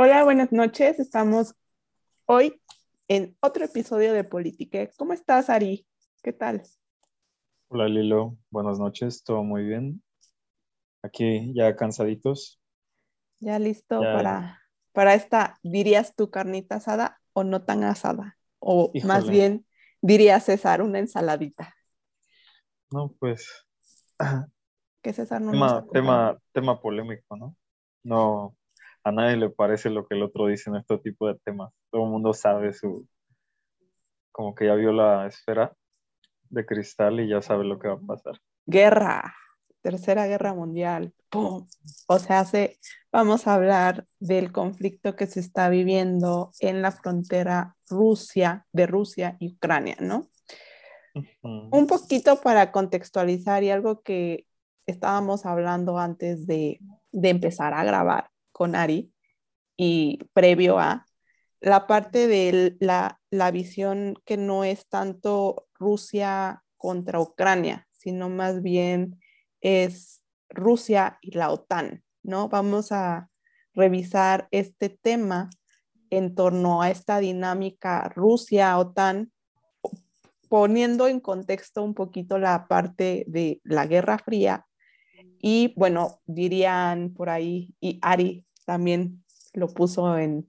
Hola, buenas noches. Estamos hoy en otro episodio de Politique. ¿Cómo estás, Ari? ¿Qué tal? Hola, Lilo. Buenas noches. ¿Todo muy bien? Aquí ya cansaditos. Ya listo para, para esta, dirías tu carnita asada o no tan asada. O más bien, diría César, una ensaladita. No, pues. Que César no tema, tema, tema polémico, ¿no? No, a nadie le parece lo que el otro dice en este tipo de temas. Todo el mundo sabe su, como que ya vio la esfera de cristal y ya sabe lo que va a pasar. Guerra, tercera guerra mundial. ¡Pum! O sea, se, vamos a hablar del conflicto que se está viviendo en la frontera Rusia, de Rusia y Ucrania, ¿no? Un poquito para contextualizar y algo que estábamos hablando antes de, de empezar a grabar con Ari y previo a la parte de la, la visión que no es tanto Rusia contra Ucrania, sino más bien es Rusia y la OTAN, ¿no? Vamos a revisar este tema en torno a esta dinámica Rusia-OTAN, poniendo en contexto un poquito la parte de la Guerra Fría y, bueno, dirían por ahí, y Ari también lo puso en,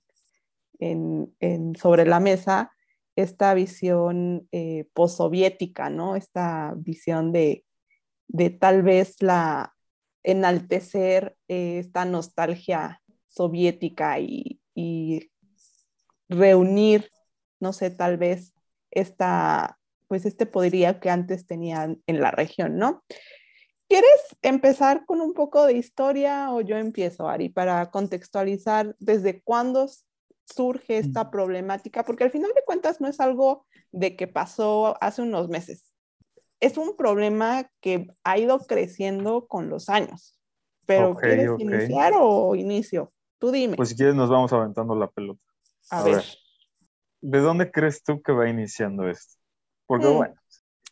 sobre la mesa, esta visión eh, postsoviética, ¿no? Esta visión de, tal vez la enaltecer eh, esta nostalgia soviética y, y, reunir, no sé, tal vez esta, pues este poderío que antes tenían en la región, ¿no? ¿Quieres empezar con un poco de historia o yo empiezo, Ari, para contextualizar desde cuándo surge esta problemática? Porque al final de cuentas no es algo de que pasó hace unos meses. Es un problema que ha ido creciendo con los años. Pero ¿quieres iniciar o inicio? Tú dime. Pues si quieres nos vamos aventando la pelota. A, ver. ¿De dónde crees tú que va iniciando esto? Porque mm. bueno,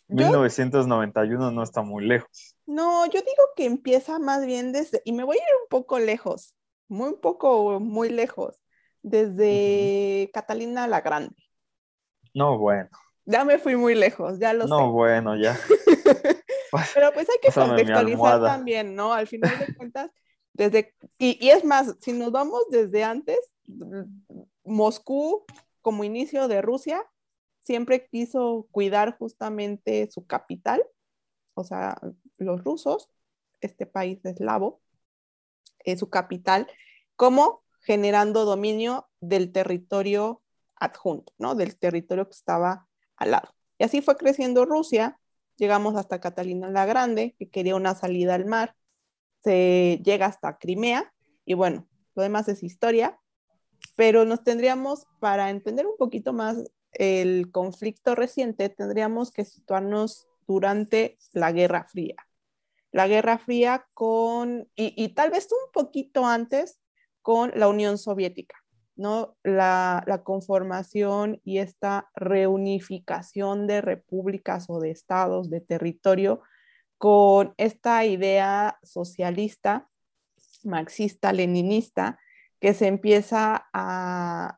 1991 no está muy lejos. No, yo digo que empieza más bien desde, y me voy a ir un poco lejos, muy poco, muy lejos, desde Catalina la Grande. No, bueno. Ya me fui muy lejos, ya lo sé. No, bueno, ya. Pero pues hay que contextualizar también, ¿no? Al final de cuentas, desde, y, y es más, si nos vamos desde antes, Moscú como inicio de Rusia, siempre quiso cuidar justamente su capital, o sea, los rusos, este país eslavo, eh, su capital, como generando dominio del territorio adjunto, ¿no? Del territorio que estaba al lado. Y así fue creciendo Rusia, llegamos hasta Catalina la Grande, que quería una salida al mar, se llega hasta Crimea, y bueno, lo demás es historia, pero nos tendríamos, para entender un poquito más el conflicto reciente, tendríamos que situarnos durante la Guerra Fría. La Guerra Fría con, y, tal vez un poquito antes, con la Unión Soviética, ¿no? La, la, conformación y esta reunificación de repúblicas o de estados, de territorio, con esta idea socialista, marxista, leninista, que se empieza a,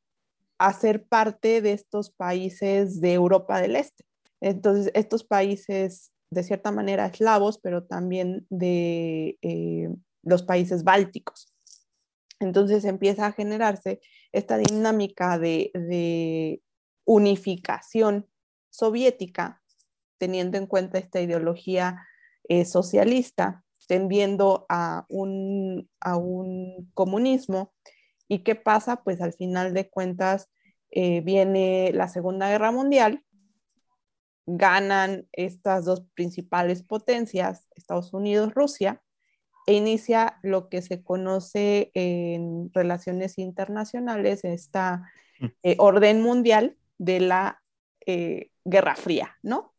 hacer parte de estos países de Europa del Este. Entonces, estos países, de cierta manera, eslavos, pero también de eh, los países bálticos. Entonces empieza a generarse esta dinámica de, unificación soviética, teniendo en cuenta esta ideología eh, socialista, tendiendo a un, a un comunismo ¿Y qué pasa? Pues al final de cuentas eh, viene la Segunda Guerra Mundial, ganan estas dos principales potencias, Estados Unidos, Rusia, e inicia lo que se conoce en relaciones internacionales, esta mm. eh, orden mundial de la eh, Guerra Fría, ¿no?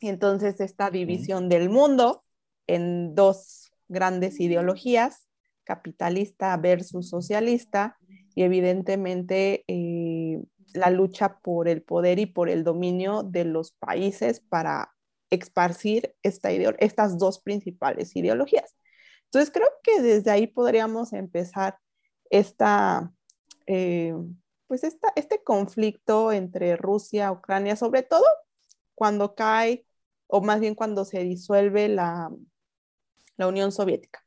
Y entonces esta división del mundo en dos grandes ideologías, capitalista versus socialista y evidentemente eh, la lucha por el poder y por el dominio de los países para esparcir esta estas dos principales ideologías. Entonces creo que desde ahí podríamos empezar esta, eh, pues este conflicto entre Rusia, Ucrania, sobre todo cuando cae, o más bien cuando se disuelve la, la Unión Soviética.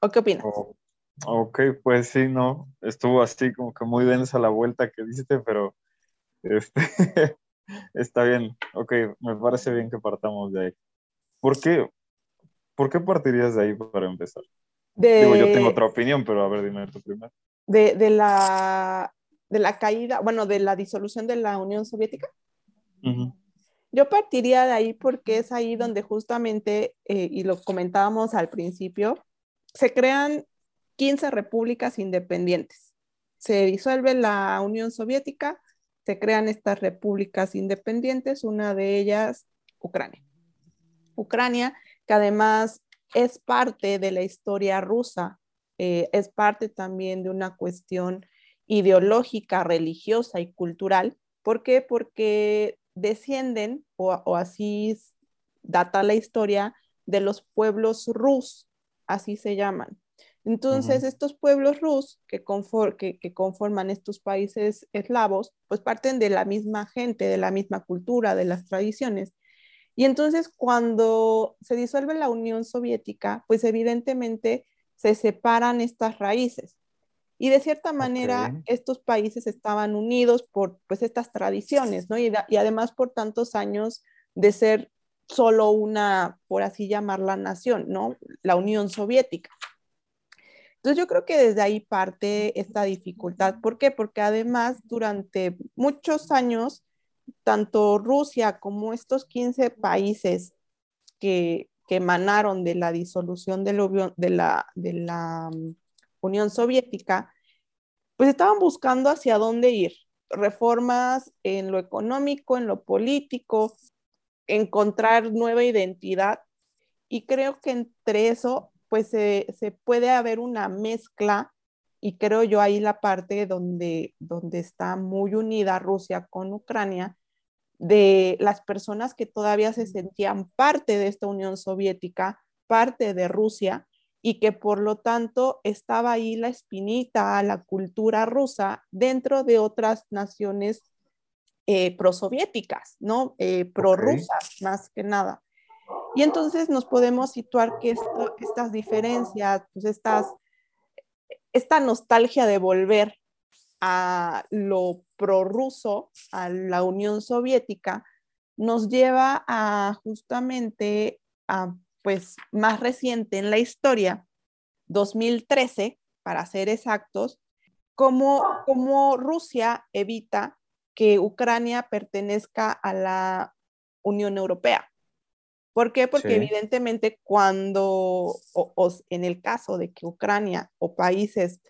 ¿O qué opinas? Oh, ok, pues sí, no, estuvo así como que muy densa la vuelta que diste, pero este, está bien, ok, me parece bien que partamos de ahí. ¿Por qué, ¿por qué partirías de ahí para empezar? Digo, yo tengo otra opinión, pero a ver, dime tu primero. De, de, la, de la caída, bueno, de la disolución de la Unión Soviética. Yo partiría de ahí porque es ahí donde justamente, eh, y lo comentábamos al principio, se crean 15 repúblicas independientes. Se disuelve la Unión Soviética, se crean estas repúblicas independientes, una de ellas Ucrania. Ucrania, que además es parte de la historia rusa, eh, es parte también de una cuestión ideológica, religiosa y cultural. ¿Por qué? Porque descienden, o, así data la historia, de los pueblos rus, así se llaman. Entonces, estos pueblos rus que, que, conforman estos países eslavos, pues parten de la misma gente, de la misma cultura, de las tradiciones. Y entonces, cuando se disuelve la Unión Soviética, pues evidentemente se separan estas raíces. Y de cierta manera, estos países estaban unidos por pues estas tradiciones, ¿no? Y, y, además por tantos años de ser solo una, por así llamarla, nación, ¿no? La Unión Soviética. Entonces yo creo que desde ahí parte esta dificultad. ¿Por qué? Porque además durante muchos años, tanto Rusia como estos 15 países que, que emanaron de la disolución de, de la, de la Unión Soviética, pues estaban buscando hacia dónde ir. Reformas en lo económico, en lo político, encontrar nueva identidad. Y creo que entre eso, pues se, puede haber una mezcla y creo yo ahí la parte donde, donde está muy unida Rusia con Ucrania, de las personas que todavía se sentían parte de esta Unión Soviética, parte de Rusia, y que por lo tanto estaba ahí la espinita a la cultura rusa dentro de otras naciones eh, prosoviéticas, ¿no? Eh, prorrusas, más que nada. Y entonces nos podemos situar que estas diferencias, pues estas, esta nostalgia de volver a lo prorruso, a la Unión Soviética, nos lleva a justamente a pues más reciente en la historia, 2013, para ser exactos, cómo, cómo Rusia evita que Ucrania pertenezca a la Unión Europea. ¿Por qué? Porque evidentemente cuando, o, en el caso de que Ucrania o países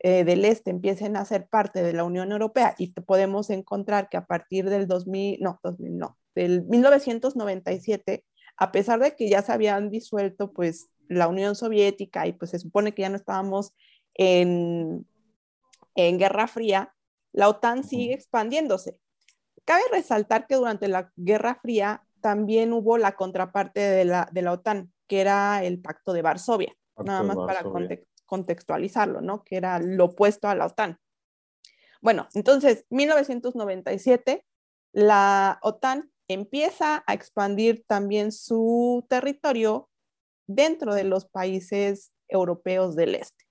eh, del este empiecen a ser parte de la Unión Europea y podemos encontrar que a partir del 2000, no, 2000 no, del 1997 a pesar de que ya se habían disuelto pues la Unión Soviética y pues se supone que ya no estábamos en, en Guerra Fría, la OTAN sigue expandiéndose. Cabe resaltar que durante la Guerra Fría también hubo la contraparte de la, de la OTAN, que era el Pacto de Varsovia, nada más para contextualizarlo, ¿no? Que era lo opuesto a la OTAN. Bueno, entonces, 1997, la OTAN empieza a expandir también su territorio dentro de los países europeos del este.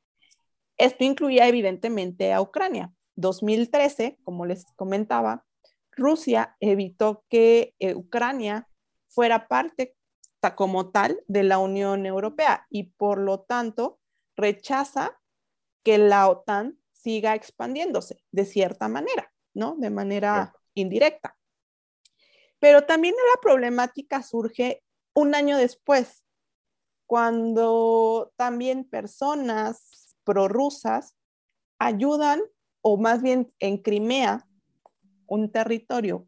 Esto incluía evidentemente a Ucrania. 2013, como les comentaba, Rusia evitó que eh, Ucrania fuera parte como tal de la Unión Europea y por lo tanto rechaza que la OTAN siga expandiéndose de cierta manera, ¿no? De manera indirecta. Pero también la problemática surge un año después, cuando también personas prorrusas ayudan, o más bien en Crimea, un territorio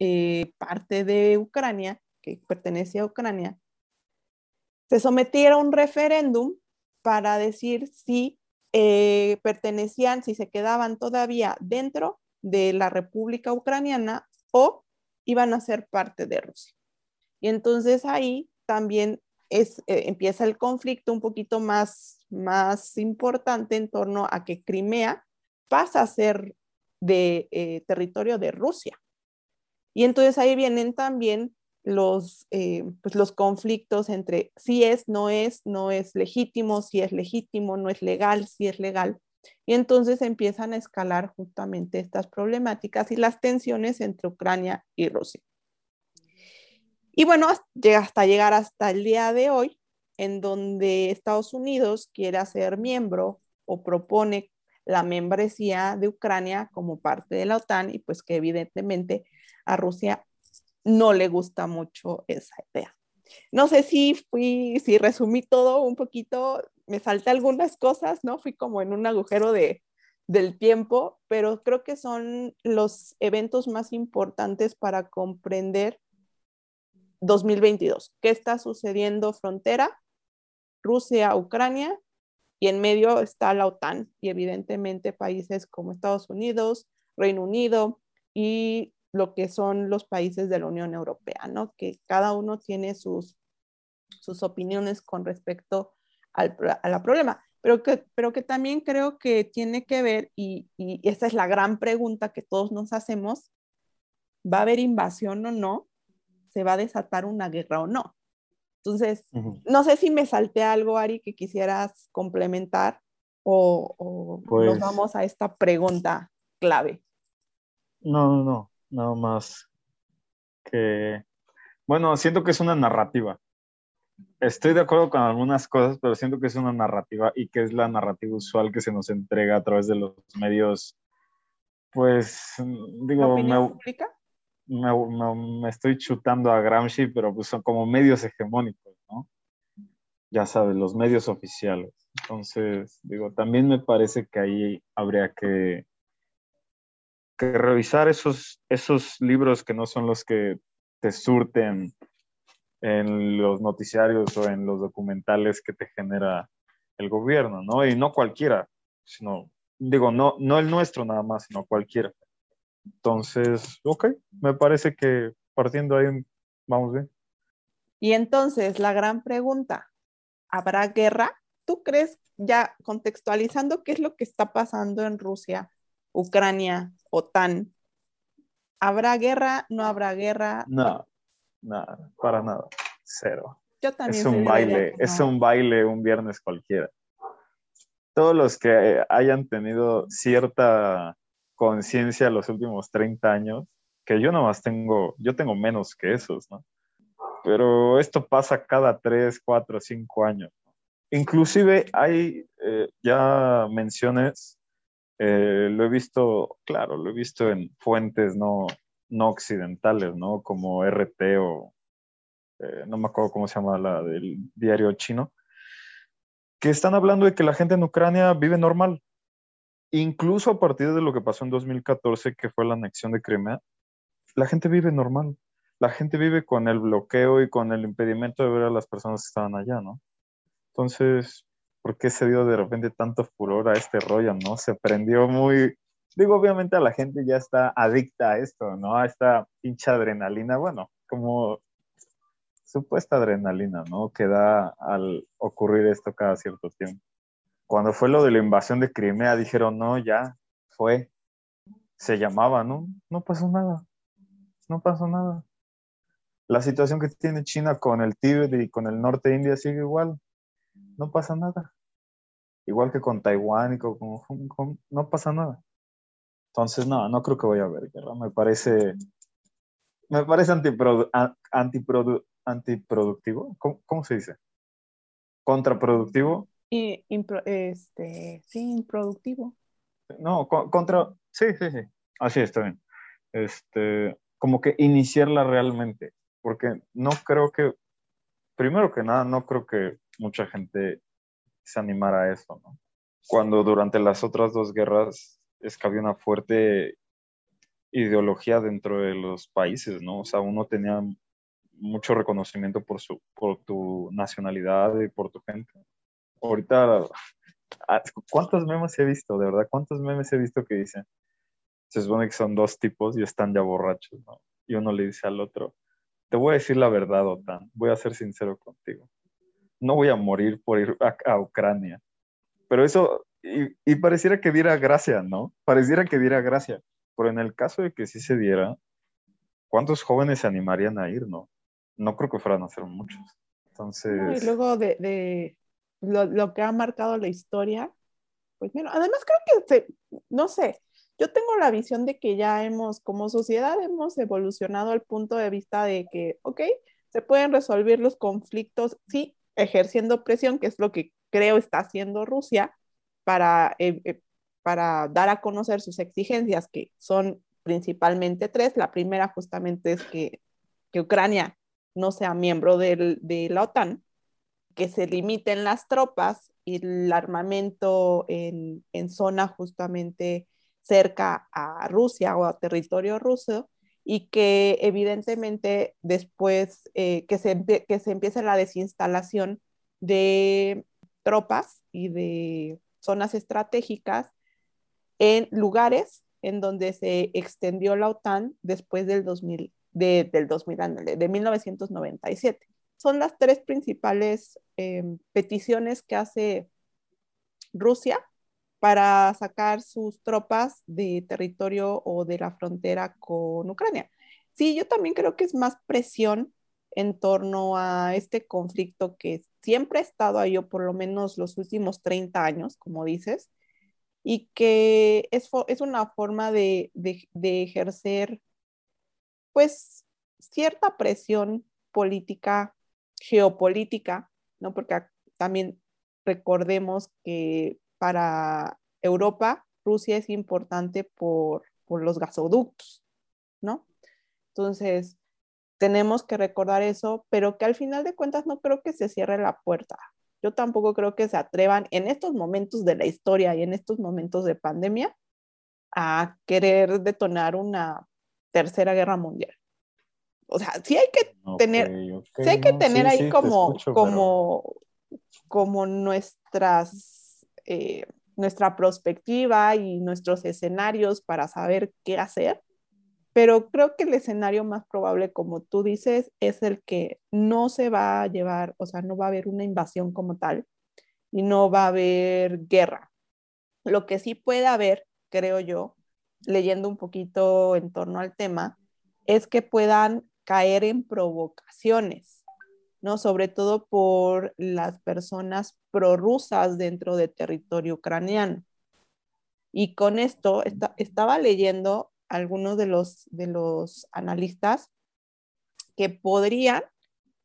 eh, parte de Ucrania, que pertenece a Ucrania, se sometiera a un referéndum para decir si eh, pertenecían, si se quedaban todavía dentro de la República Ucraniana o iban a ser parte de Rusia. Y entonces ahí también es, eh, empieza el conflicto un poquito más, más importante en torno a que Crimea pasa a ser de eh, territorio de Rusia. Y entonces ahí vienen también los, eh, pues los conflictos entre si es, no es, no es legítimo, si es legítimo, no es legal, si es legal. Y entonces empiezan a escalar justamente estas problemáticas y las tensiones entre Ucrania y Rusia. Y bueno, llega hasta llegar hasta el día de hoy, en donde Estados Unidos quiere ser miembro o propone la membresía de Ucrania como parte de la OTAN y pues que evidentemente a Rusia no le gusta mucho esa idea. No sé si fui, si resumí todo un poquito, me salté algunas cosas, ¿no? Fui como en un agujero de, del tiempo, pero creo que son los eventos más importantes para comprender 2022. ¿Qué está sucediendo frontera? Rusia, Ucrania, y en medio está la OTAN y evidentemente países como Estados Unidos, Reino Unido y lo que son los países de la Unión Europea, ¿no? Que cada uno tiene sus, sus opiniones con respecto al a problema, pero que, pero que también creo que tiene que ver, y, y esta es la gran pregunta que todos nos hacemos, ¿va a haber invasión o no? ¿Se va a desatar una guerra o no? Entonces, no sé si me salté algo, Ari, que quisieras complementar o, o nos pues vamos a esta pregunta clave. No, no, no nada más que, bueno, siento que es una narrativa. Estoy de acuerdo con algunas cosas, pero siento que es una narrativa y que es la narrativa usual que se nos entrega a través de los medios. Pues, digo, me, me, estoy chutando a Gramsci, pero pues son como medios hegemónicos, ¿no? Ya sabes, los medios oficiales. Entonces, digo, también me parece que ahí habría que que revisar esos, esos libros que no son los que te surten en los noticiarios o en los documentales que te genera el gobierno, ¿no? Y no cualquiera, sino, digo, no, no el nuestro nada más, sino cualquiera. Entonces, ok, me parece que partiendo ahí vamos bien. Y entonces, la gran pregunta, ¿habrá guerra? ¿Tú crees, ya contextualizando qué es lo que está pasando en Rusia, Ucrania, OTAN. ¿Habrá guerra? ¿No habrá guerra? No, nada, para nada, cero. Yo también. Es un baile, es un baile un viernes cualquiera. Todos los que hayan tenido cierta conciencia los últimos 30 años, que yo nomás tengo, yo tengo menos que esos, ¿no? Pero esto pasa cada 3, 4, 5 años. Inclusive hay eh, ya menciones eh, lo he visto, claro, lo he visto en fuentes no, no occidentales, ¿no? Como RT o eh, no me acuerdo cómo se llama la del diario chino, que están hablando de que la gente en Ucrania vive normal. Incluso a partir de lo que pasó en 2014, que fue la anexión de Crimea, la gente vive normal. La gente vive con el bloqueo y con el impedimento de ver a las personas que estaban allá, ¿no? Entonces, por qué se dio de repente tanto furor a este rollo, ¿no? Se prendió muy, digo, obviamente a la gente ya está adicta a esto, ¿no? A esta pincha adrenalina, bueno, como supuesta adrenalina, ¿no? Que da al ocurrir esto cada cierto tiempo. Cuando fue lo de la invasión de Crimea, dijeron, no, ya, fue, se llamaba, ¿no? No pasó nada, no pasó nada. La situación que tiene China con el Tíbet y con el norte de India sigue igual no pasa nada. Igual que con Taiwán y con Hong Kong, no pasa nada. Entonces, no, no creo que vaya a haber guerra. Me parece, me parece antiproductivo. ¿Cómo, se dice? ¿Contraproductivo? Y, este, sí, improductivo. No, contra, sí, sí, sí. Así está bien. Este, como que iniciarla realmente, porque no creo que, primero que nada, no creo que mucha gente se animara a eso, ¿no? Cuando durante las otras dos guerras es que había una fuerte ideología dentro de los países, ¿no? O sea, uno tenía mucho reconocimiento por, su, por tu nacionalidad y por tu gente. Ahorita, ah, ¿cuántos memes he visto, de verdad? ¿Cuántos memes he visto que dicen? Se supone que son dos tipos y están ya borrachos, ¿no? Y uno le dice al otro, te voy a decir la verdad, Otan, voy a ser sincero contigo no voy a morir por ir a, Ucrania. Pero eso y, pareciera que diera gracia, ¿no? Pareciera que diera gracia. Pero en el caso de que sí se diera, ¿cuántos jóvenes se animarían a ir, no? No creo que fueran a ser muchos. Entonces... y luego de, de lo, lo, que ha marcado la historia, pues mira, además creo que, no sé, yo tengo la visión de que ya hemos, como sociedad, hemos evolucionado al punto de vista de que, ok, se pueden resolver los conflictos, sí, ejerciendo presión, que es lo que creo está haciendo Rusia, para, eh, eh, para dar a conocer sus exigencias, que son principalmente tres. La primera justamente es que, que Ucrania no sea miembro del, de la OTAN, que se limiten las tropas y el armamento en, en zona justamente cerca a Rusia o a territorio ruso y que evidentemente después eh, que, se, que se empiece la desinstalación de tropas y de zonas estratégicas en lugares en donde se extendió la OTAN después del 2000, de, del 2000, de 1997. Son las tres principales eh, peticiones que hace Rusia para sacar sus tropas de territorio o de la frontera con Ucrania. Sí, yo también creo que es más presión en torno a este conflicto que siempre ha estado ahí, o por lo menos los últimos 30 años, como dices, y que es, es una forma de, de, de ejercer, pues, cierta presión política, geopolítica, ¿no? Porque también recordemos que para Europa, Rusia es importante por, por los gasoductos, ¿no? Entonces, tenemos que recordar eso, pero que al final de cuentas no creo que se cierre la puerta. Yo tampoco creo que se atrevan en estos momentos de la historia y en estos momentos de pandemia a querer detonar una tercera guerra mundial. O sea, sí hay que tener, sí hay que tener ahí como, como, como nuestras eh, nuestra perspectiva y nuestros escenarios para saber qué hacer, pero creo que el escenario más probable, como tú dices, es el que no se va a llevar, o sea, no va a haber una invasión como tal y no va a haber guerra. Lo que sí puede haber, creo yo, leyendo un poquito en torno al tema, es que puedan caer en provocaciones ¿no? Sobre todo por las personas prorrusas dentro del territorio ucraniano. Y con esto estaba leyendo algunos de los, de los analistas que podrían,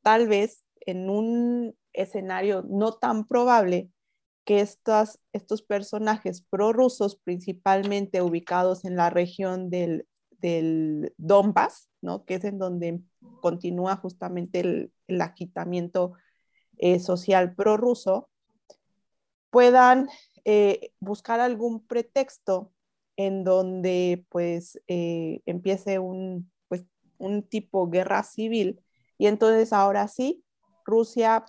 tal vez en un escenario no tan probable, que estos personajes prorrusos, principalmente ubicados en la región del, del Donbass, ¿no? que es en donde continúa justamente el, agitamiento eh, social prorruso, puedan eh, buscar algún pretexto en donde pues eh, empiece un, pues, un tipo guerra civil y entonces ahora sí, Rusia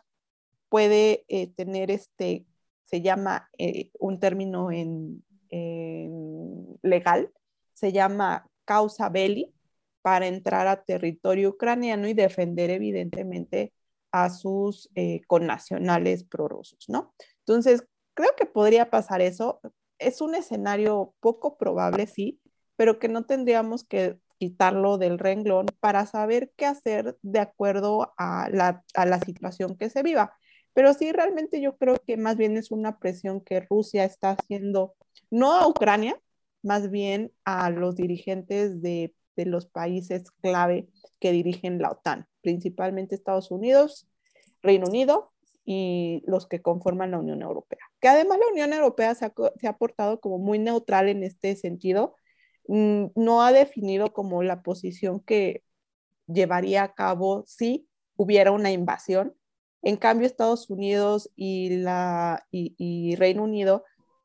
puede tener este, se llama un término en legal, se llama causa belli para entrar a territorio ucraniano y defender evidentemente a sus eh, connacionales prorrusos, ¿no? Entonces, creo que podría pasar eso. Es un escenario poco probable, sí, pero que no tendríamos que quitarlo del renglón para saber qué hacer de acuerdo a la, a la situación que se viva. Pero sí, realmente yo creo que más bien es una presión que Rusia está haciendo, no a Ucrania, más bien a los dirigentes de, los países clave que dirigen la OTAN, principalmente Estados Unidos, Reino Unido y los que conforman la Unión Europea. Que además la Unión Europea se ha, portado como muy neutral en este sentido, mm, no ha definido como la posición que llevaría a cabo si hubiera una invasión. En cambio, Estados Unidos y, la, y Reino Unido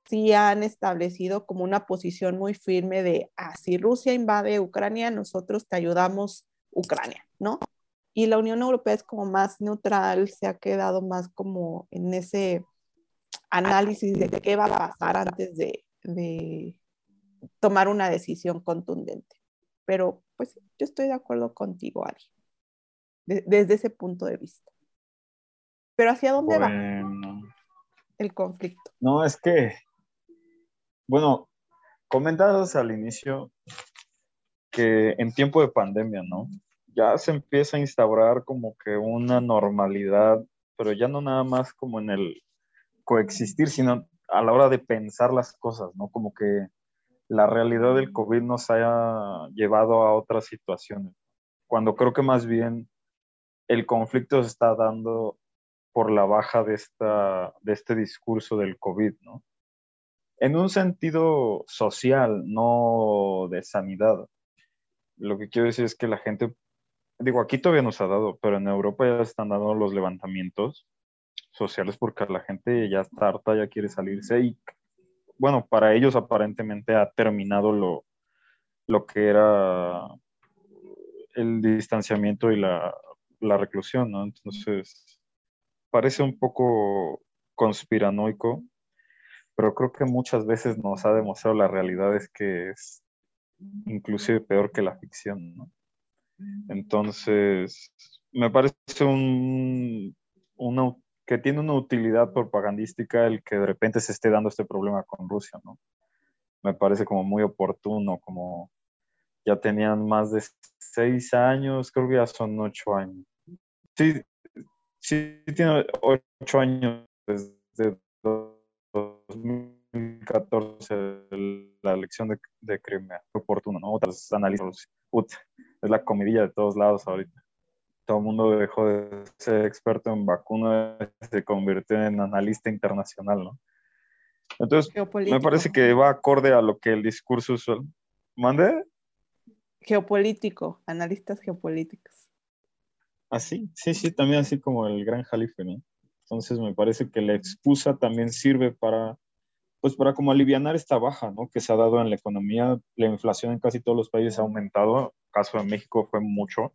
sí han establecido como una posición muy firme de, ah, si Rusia invade Ucrania, nosotros te ayudamos Ucrania, ¿no? Y la Unión Europea es como más neutral, se ha quedado más como en ese análisis de qué va a pasar antes de, tomar una decisión contundente. Pero pues yo estoy de acuerdo contigo, Ari, desde ese punto de vista. Pero ¿hacia dónde va el conflicto? No, es que Bueno, comentabas al inicio que en tiempo de pandemia, ¿no? Ya se empieza a instaurar como que una normalidad, pero ya no nada más como en el coexistir, sino a la hora de pensar las cosas, ¿no? Como que la realidad del COVID nos haya llevado a otras situaciones. Cuando creo que más bien el conflicto se está dando por la baja de, esta, de este discurso del COVID, ¿no? En un sentido social, no de sanidad. Lo que quiero decir es que la gente, digo, aquí todavía nos ha dado, pero en Europa ya están dando los levantamientos sociales porque la gente ya está harta, ya quiere salirse y bueno, para ellos aparentemente ha terminado lo, lo que era el distanciamiento y la, la reclusión, ¿no? Entonces, parece un poco conspiranoico, pero creo que muchas veces nos ha demostrado la realidad es que es inclusive peor que la ficción, ¿no? Entonces, me parece un, una, que tiene una utilidad propagandística el que de repente se esté dando este problema con Rusia, ¿no? Me parece como muy oportuno, como ya tenían más de seis años, creo que ya son ocho años. Sí, sí tiene ocho años desde 2014 la elección de, de Crimea. Oportuno, ¿no? Otras análisis. es la comidilla de todos lados ahorita todo el mundo dejó de ser experto en vacunas, se convirtió en analista internacional, ¿no? Entonces, me parece que va acorde a lo que el discurso usual. ¿Mande? Geopolítico, analistas geopolíticos. Así, sí, sí, también así como el gran jalife, ¿no? Entonces me parece que la excusa también sirve para, pues para como aliviar esta baja, ¿no? Que se ha dado en la economía. La inflación en casi todos los países ha aumentado. El caso de México fue mucho.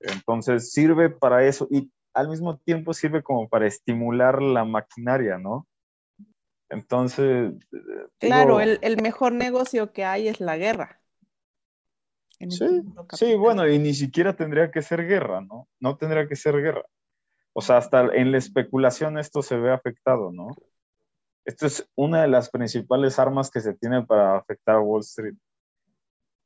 Entonces sirve para eso y al mismo tiempo sirve como para estimular la maquinaria, ¿no? Entonces... Claro, el, mejor negocio que hay es la guerra. Sí, sí, bueno, y ni siquiera tendría que ser guerra, ¿no? No tendría que ser guerra. O sea, hasta en la especulación esto se ve afectado, ¿no? Esto es una de las principales armas que se tiene para afectar a Wall Street.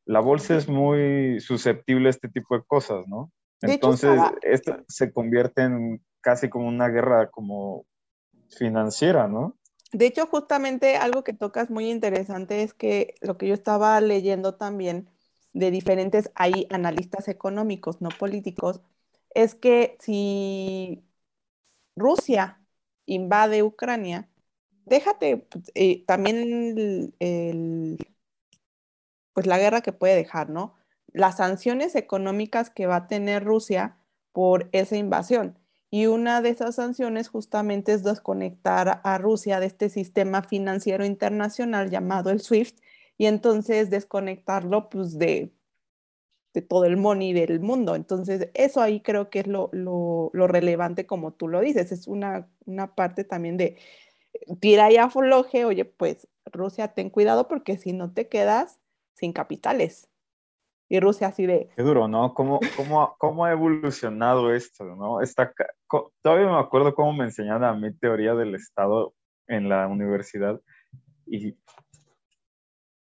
La bolsa es muy susceptible a este tipo de cosas, ¿no? Entonces, esto se convierte en casi como una guerra como financiera, ¿no? De hecho, justamente algo que tocas muy interesante es que lo que yo estaba leyendo también de diferentes hay analistas económicos, no políticos, es que si Rusia invade Ucrania, déjate pues, eh, también pues la guerra que puede dejar, ¿no? las sanciones económicas que va a tener Rusia por esa invasión. Y una de esas sanciones justamente es desconectar a Rusia de este sistema financiero internacional llamado el SWIFT y entonces desconectarlo pues de, de todo el money del mundo. Entonces eso ahí creo que es lo, lo, relevante como tú lo dices. Es una, una parte también de tira y afloje, oye pues Rusia ten cuidado porque si no te quedas sin capitales y Rusia así de... Qué duro, ¿no? ¿Cómo, cómo, cómo ha evolucionado esto, ¿no? Esta, todavía me acuerdo cómo me enseñaron a mí teoría del Estado en la universidad y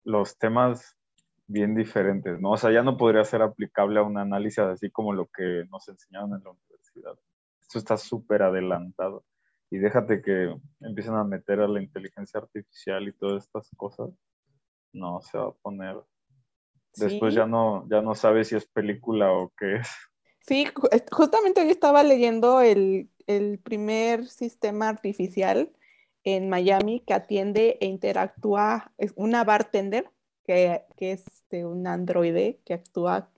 los temas bien diferentes, ¿no? O sea, ya no podría ser aplicable a un análisis así como lo que nos enseñaron en la universidad. Esto está súper adelantado. Y déjate que empiecen a meter a la inteligencia artificial y todas estas cosas. No, se va a poner Después ya no, ya no sabes si es película o qué es. Sí, justamente yo estaba leyendo el, primer sistema artificial en Miami que atiende e interactúa, es una bartender que, que es este, un androide que actúa,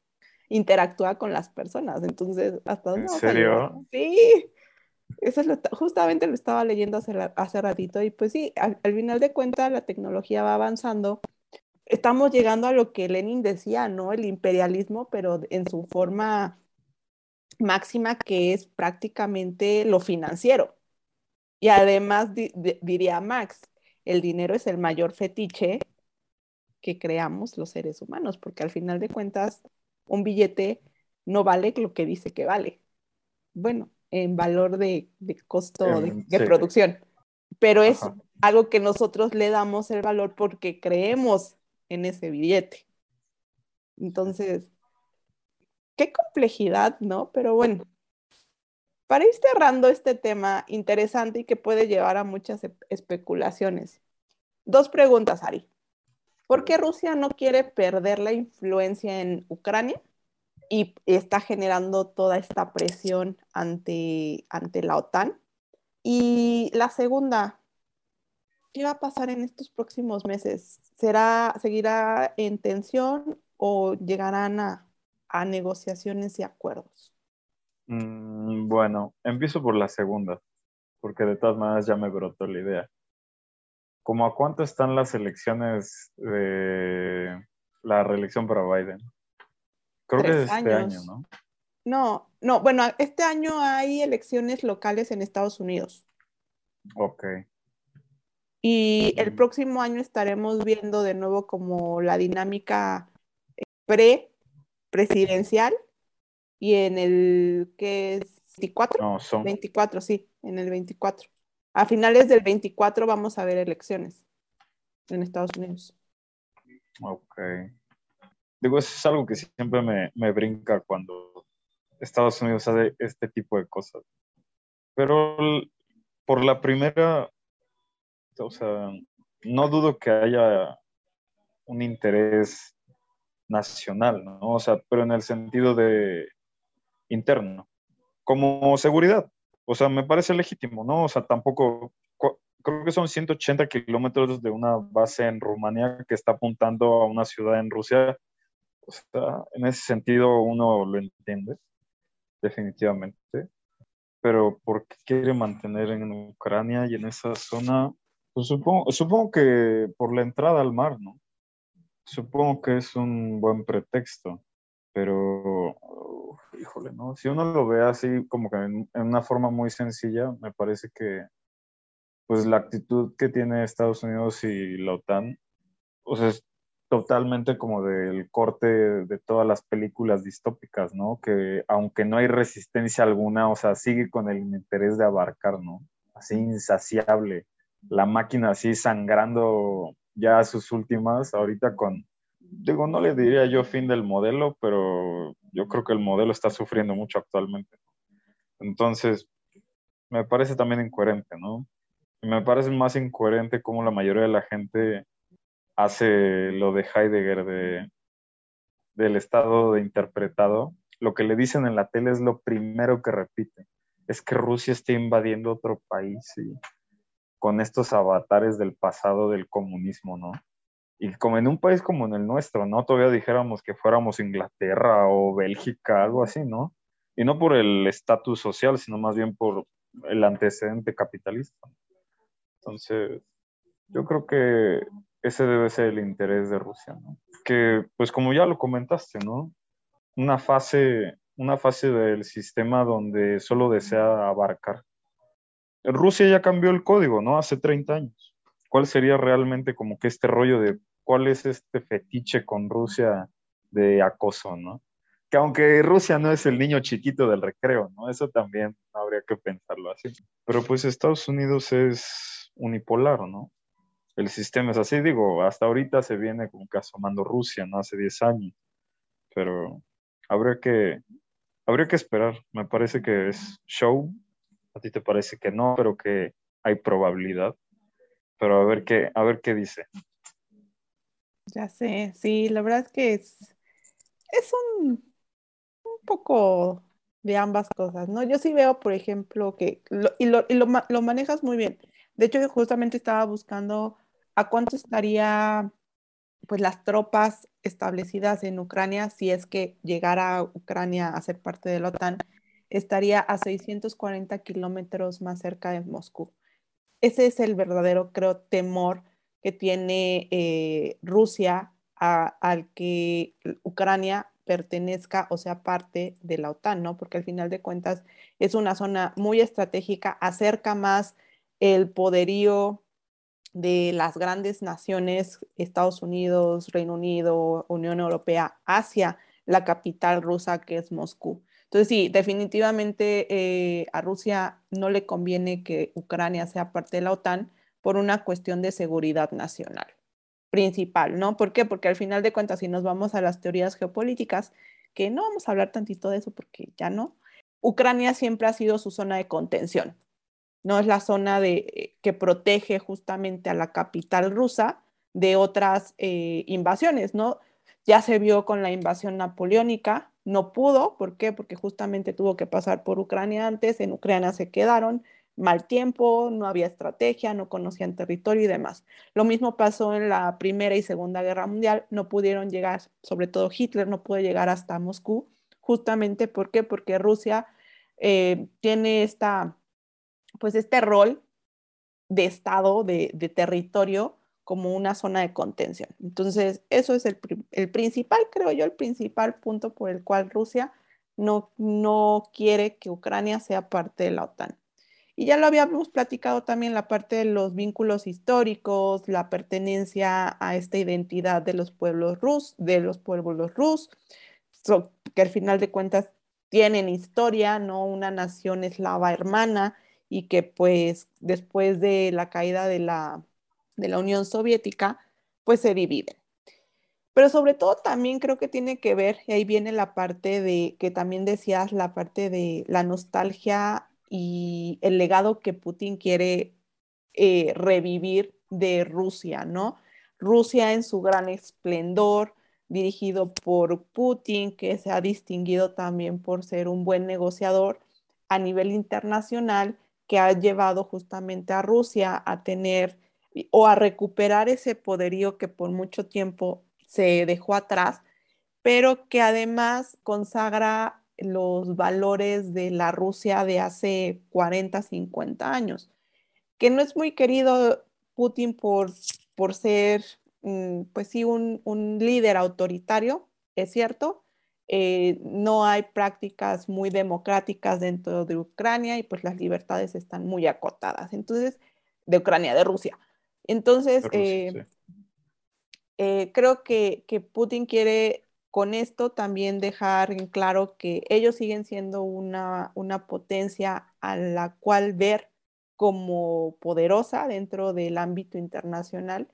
interactúa con las personas. Entonces, ¿hasta dónde ¿En serio? Sí, eso justamente lo estaba leyendo hace, hace ratito y pues sí, al, al final de cuentas la tecnología va avanzando estamos llegando a lo que Lenin decía, ¿no? El imperialismo, pero en su forma máxima que es prácticamente lo financiero. Y además diría Max, el dinero es el mayor fetiche que creamos los seres humanos, porque al final de cuentas un billete no vale lo que dice que vale. Bueno, en valor de, costo de, producción. pero es algo que nosotros le damos el valor porque creemos en ese billete. Entonces, qué complejidad, ¿no? Pero bueno, para ir cerrando este tema interesante y que puede llevar a muchas especulaciones, dos preguntas, Ari. ¿Por qué Rusia no quiere perder la influencia en Ucrania y está generando toda esta presión ante, ante la OTAN? Y la segunda, ¿qué va a pasar en estos próximos meses? ¿Será, seguirá en tensión o llegarán a, negociaciones y acuerdos? Mm, bueno, empiezo por la segunda, porque de todas maneras ya me brotó la idea. ¿Cómo a cuánto están las elecciones de la reelección para Biden? Creo que es este año, ¿no? No, no, bueno, este año hay elecciones locales en Estados Unidos. Ok. Y el próximo año estaremos viendo de nuevo como la dinámica eh, pre-presidencial y en el que es 24. No, son... 24, sí, en el 24. A finales del 24 vamos a ver elecciones en Estados Unidos. Ok. Digo, eso es algo que siempre me, me brinca cuando Estados Unidos hace este tipo de cosas. Pero por la primera, o sea, no dudo que haya un interés nacional, ¿no? O sea, pero en el sentido de interno, como seguridad. O sea, me parece legítimo, ¿no? O sea, tampoco, creo que son 180 kilómetros de una base en Rumanía que está apuntando a una ciudad en Rusia. O sea, en ese sentido uno lo entiende definitivamente. Pero ¿por qué quiere mantener en Ucrania y en esa zona? Pues supongo, supongo que por la entrada al mar, ¿no? Supongo que es un buen pretexto, pero, híjole, ¿no? Si uno lo ve así como que en, una forma muy sencilla, me parece que, pues la actitud que tiene Estados Unidos y la OTAN, o sea, es totalmente como del corte de todas las películas distópicas, ¿no? Que aunque no hay resistencia alguna, o sea, sigue con el interés de abarcar, ¿no? Así insaciable. La máquina así sangrando ya a sus últimas, ahorita con, digo, no le diría yo fin del modelo, pero yo creo que el modelo está sufriendo mucho actualmente. Entonces, me parece también incoherente, ¿no? Me parece más incoherente como la mayoría de la gente hace lo de Heidegger de, del estado de interpretado, lo que le dicen en la tele es lo primero que repite. Es que Rusia está invadiendo otro país y con estos avatares del pasado del comunismo, ¿no? Y como en un país como en el nuestro, ¿no? Todavía dijéramos que fuéramos Inglaterra o Bélgica, algo así, ¿no? Y no por el estatus social, sino más bien por el antecedente capitalista. Entonces, yo creo que ese debe ser el interés de Rusia, ¿no? Que, pues como ya lo comentaste, ¿no? Una fase, una fase del sistema donde solo desea abarcar. Rusia ya cambió el código, ¿no? Hace 30 años. ¿Cuál sería realmente como que este rollo de cuál es este fetiche con Rusia de acoso, ¿no? Que aunque Rusia no es el niño chiquito del recreo, ¿no? Eso también habría que pensarlo así. Pero pues Estados Unidos es unipolar, ¿no? el sistema es así, digo, hasta ahorita se viene como que asomando Rusia, ¿no? Hace 10 años, pero habría que, habría que esperar, me parece que es show, a ti te parece que no, pero que hay probabilidad, pero a ver qué, a ver qué dice. Ya sé, sí, la verdad es que es, es un, un poco de ambas cosas, ¿no? Yo sí veo, por ejemplo, que, y, lo, y lo, lo manejas muy bien. De hecho, yo justamente estaba buscando ¿a cuánto estaría pues las tropas establecidas en Ucrania si es que llegara Ucrania a ser parte de la OTAN? Estaría a 640 kilómetros más cerca de Moscú. Ese es el verdadero, creo, temor que tiene eh, Rusia al que Ucrania pertenezca o sea parte de la OTAN, ¿no? Porque al final de cuentas es una zona muy estratégica, acerca más el poderío de las grandes naciones, Estados Unidos, Reino Unido, Unión Europea, hacia la capital rusa que es Moscú. Entonces sí, definitivamente eh, a Rusia no le conviene que Ucrania sea parte de la OTAN por una cuestión de seguridad nacional principal, ¿no? ¿Por qué? Porque al final de cuentas, si nos vamos a las teorías geopolíticas, que no vamos a hablar tantito de eso porque ya no, Ucrania siempre ha sido su zona de contención, no es la zona de, eh, que protege justamente a la capital rusa de otras eh, invasiones, ¿no? Ya se vio con la invasión napoleónica, no pudo, ¿por qué? Porque justamente tuvo que pasar por Ucrania antes, en Ucrania se quedaron, mal tiempo, no había estrategia, no conocían territorio y demás. Lo mismo pasó en la Primera y Segunda Guerra Mundial, no pudieron llegar, sobre todo Hitler no pudo llegar hasta Moscú, justamente ¿por qué? Porque Rusia eh, tiene esta, pues este rol de Estado, de, territorio, como una zona de contención. Entonces, eso es el, el, principal, creo yo, el principal punto por el cual Rusia no, no quiere que Ucrania sea parte de la OTAN. Y ya lo habíamos platicado también la parte de los vínculos históricos, la pertenencia a esta identidad de los pueblos rus, de los pueblos rus, que al final de cuentas tienen historia, ¿no? Una nación eslava hermana y que pues después de la caída de la, de la Unión Soviética, pues se dividen. Pero sobre todo también creo que tiene que ver, y ahí viene la parte de, que también decías, la parte de la nostalgia y el legado que Putin quiere eh, revivir de Rusia, ¿no? Rusia en su gran esplendor, dirigido por Putin, que se ha distinguido también por ser un buen negociador a nivel internacional, que ha llevado justamente a Rusia a tener o a recuperar ese poderío que por mucho tiempo se dejó atrás, pero que además consagra los valores de la Rusia de hace 40, 50 años, que no es muy querido Putin por, por ser, mm, pues sí, un, líder autoritario, es cierto. Eh, no hay prácticas muy democráticas dentro de Ucrania y pues las libertades están muy acotadas. Entonces, de Ucrania, de Rusia. Entonces, eh, eh, creo que, que Putin quiere con esto también dejar en claro que ellos siguen siendo una, potencia a la cual ver como poderosa dentro del ámbito internacional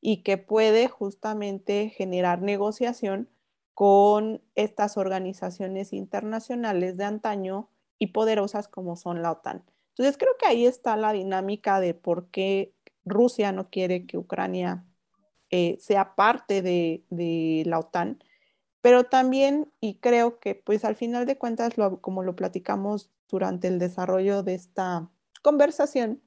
y que puede justamente generar negociación con estas organizaciones internacionales de antaño y poderosas como son la OTAN. Entonces creo que ahí está la dinámica de por qué Rusia no quiere que Ucrania eh, sea parte de, la OTAN pero también, y creo que pues al final de cuentas, como lo platicamos durante el desarrollo de esta conversación,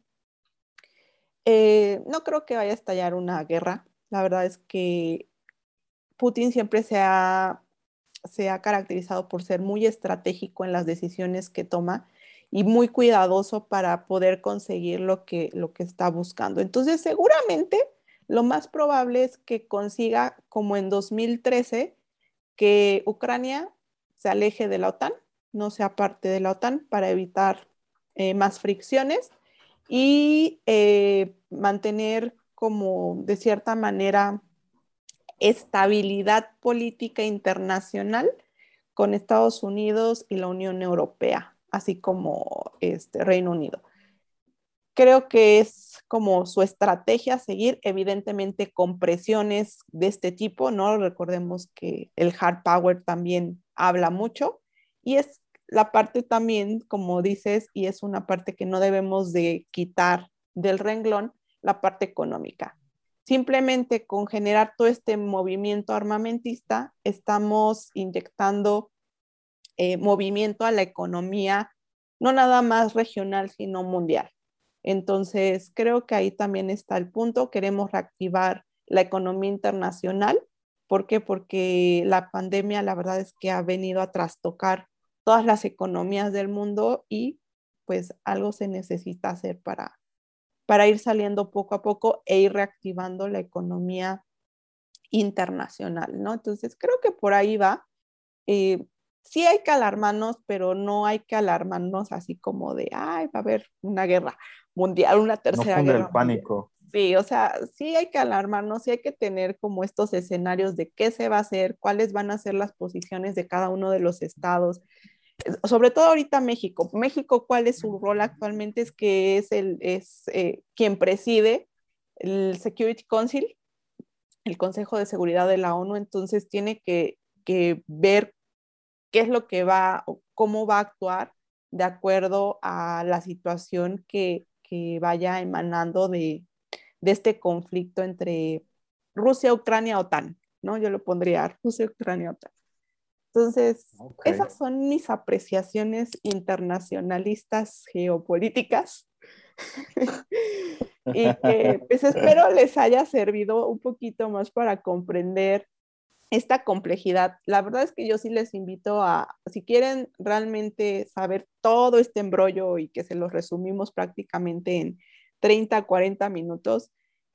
eh, no creo que vaya a estallar una guerra. La verdad es que Putin siempre se ha, se ha caracterizado por ser muy estratégico en las decisiones que toma y muy cuidadoso para poder conseguir lo que, lo que está buscando. Entonces, seguramente lo más probable es que consiga, como en 2013, que Ucrania se aleje de la OTAN, no sea parte de la OTAN para evitar eh, más fricciones y eh, mantener como de cierta manera estabilidad política internacional con Estados Unidos y la Unión Europea, así como este Reino Unido. Creo que es como su estrategia seguir, evidentemente con presiones de este tipo, ¿no? Recordemos que el hard power también habla mucho y es la parte también, como dices, y es una parte que no debemos de quitar del renglón, la parte económica. Simplemente con generar todo este movimiento armamentista, estamos inyectando eh, movimiento a la economía, no nada más regional, sino mundial. Entonces, creo que ahí también está el punto. Queremos reactivar la economía internacional. ¿Por qué? Porque la pandemia, la verdad es que ha venido a trastocar todas las economías del mundo y pues algo se necesita hacer para, para ir saliendo poco a poco e ir reactivando la economía internacional, ¿no? Entonces, creo que por ahí va. Eh, sí hay que alarmarnos, pero no hay que alarmarnos así como de, ay, va a haber una guerra mundial, una tercera no guerra. el pánico. Sí, o sea, sí hay que alarmarnos, sí hay que tener como estos escenarios de qué se va a hacer, cuáles van a ser las posiciones de cada uno de los estados, sobre todo ahorita México. México, ¿cuál es su rol actualmente? Es que es, el, es eh, quien preside el Security Council, el Consejo de Seguridad de la ONU, entonces tiene que, que ver qué es lo que va, cómo va a actuar de acuerdo a la situación que, que vaya emanando de, de, este conflicto entre Rusia, Ucrania, OTAN, ¿no? Yo lo pondría Rusia, Ucrania, OTAN. Entonces, esas son mis apreciaciones internacionalistas geopolíticas. y que pues espero les haya servido un poquito más para comprender esta complejidad. La verdad es que yo sí les invito a, si quieren realmente saber todo este embrollo y que se los resumimos prácticamente en 30, 40 minutos,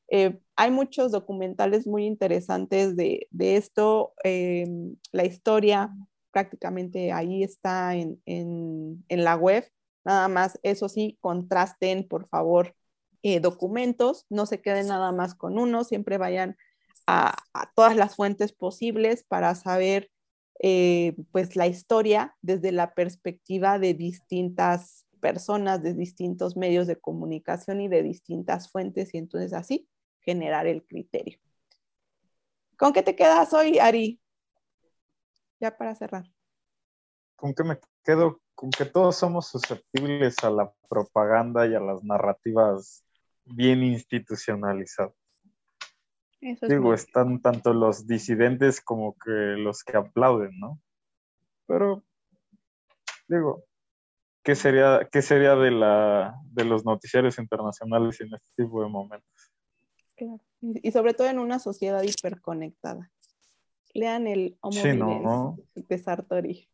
eh, hay muchos documentales muy interesantes de, esto. Eh, la historia prácticamente ahí está en, la web. Nada más, eso sí, contrasten, por favor, eh, documentos. No se queden nada más con uno. Siempre vayan a, todas las fuentes posibles para saber pues la historia desde la perspectiva de distintas personas, de distintos medios de comunicación y de distintas fuentes. Y entonces así generar el criterio. ¿Con qué te quedas hoy, Ari? Ya para cerrar. ¿Con qué me quedo? Con que todos somos susceptibles a la propaganda y a las narrativas bien institucionalizadas. Digo, están tanto los disidentes como que los que aplauden, ¿no? Pero, digo, ¿qué sería, qué sería de, la, de los noticiarios internacionales en este tipo de momentos? Y, sobre todo en una sociedad hiperconectada. Lean el Homo de Sartori.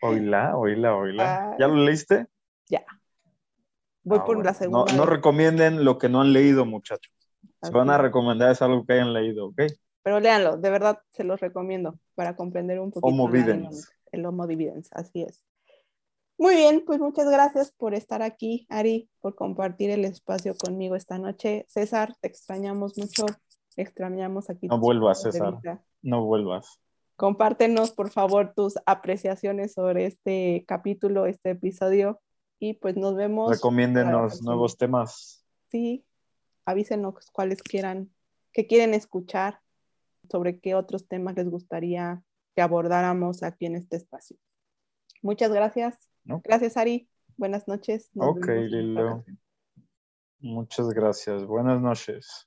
Oíla, oíla, oíla. ¿Ya lo leíste? Ya. Voy ah, por la segunda. No, recomienden lo que no han leído, muchachos. Se van a recomendar es algo que hayan leído, ¿ok? Pero léanlo, de verdad se los recomiendo para comprender un poquito. Homo El Homo Dividens, así es. Muy bien, pues muchas gracias por estar aquí, Ari, por compartir el espacio conmigo esta noche. César, te extrañamos mucho, extrañamos aquí. No vuelvas, César, no vuelvas. Compártenos, por favor, tus apreciaciones sobre este capítulo, este episodio, y pues nos vemos. Recomiéndenos nuevos temas. Sí, avísenos cuáles quieran, que quieren escuchar, sobre qué otros temas les gustaría que abordáramos aquí en este espacio. Muchas gracias. Gracias, Ari. Buenas noches. ok, Lilo. Muchas gracias. Buenas noches.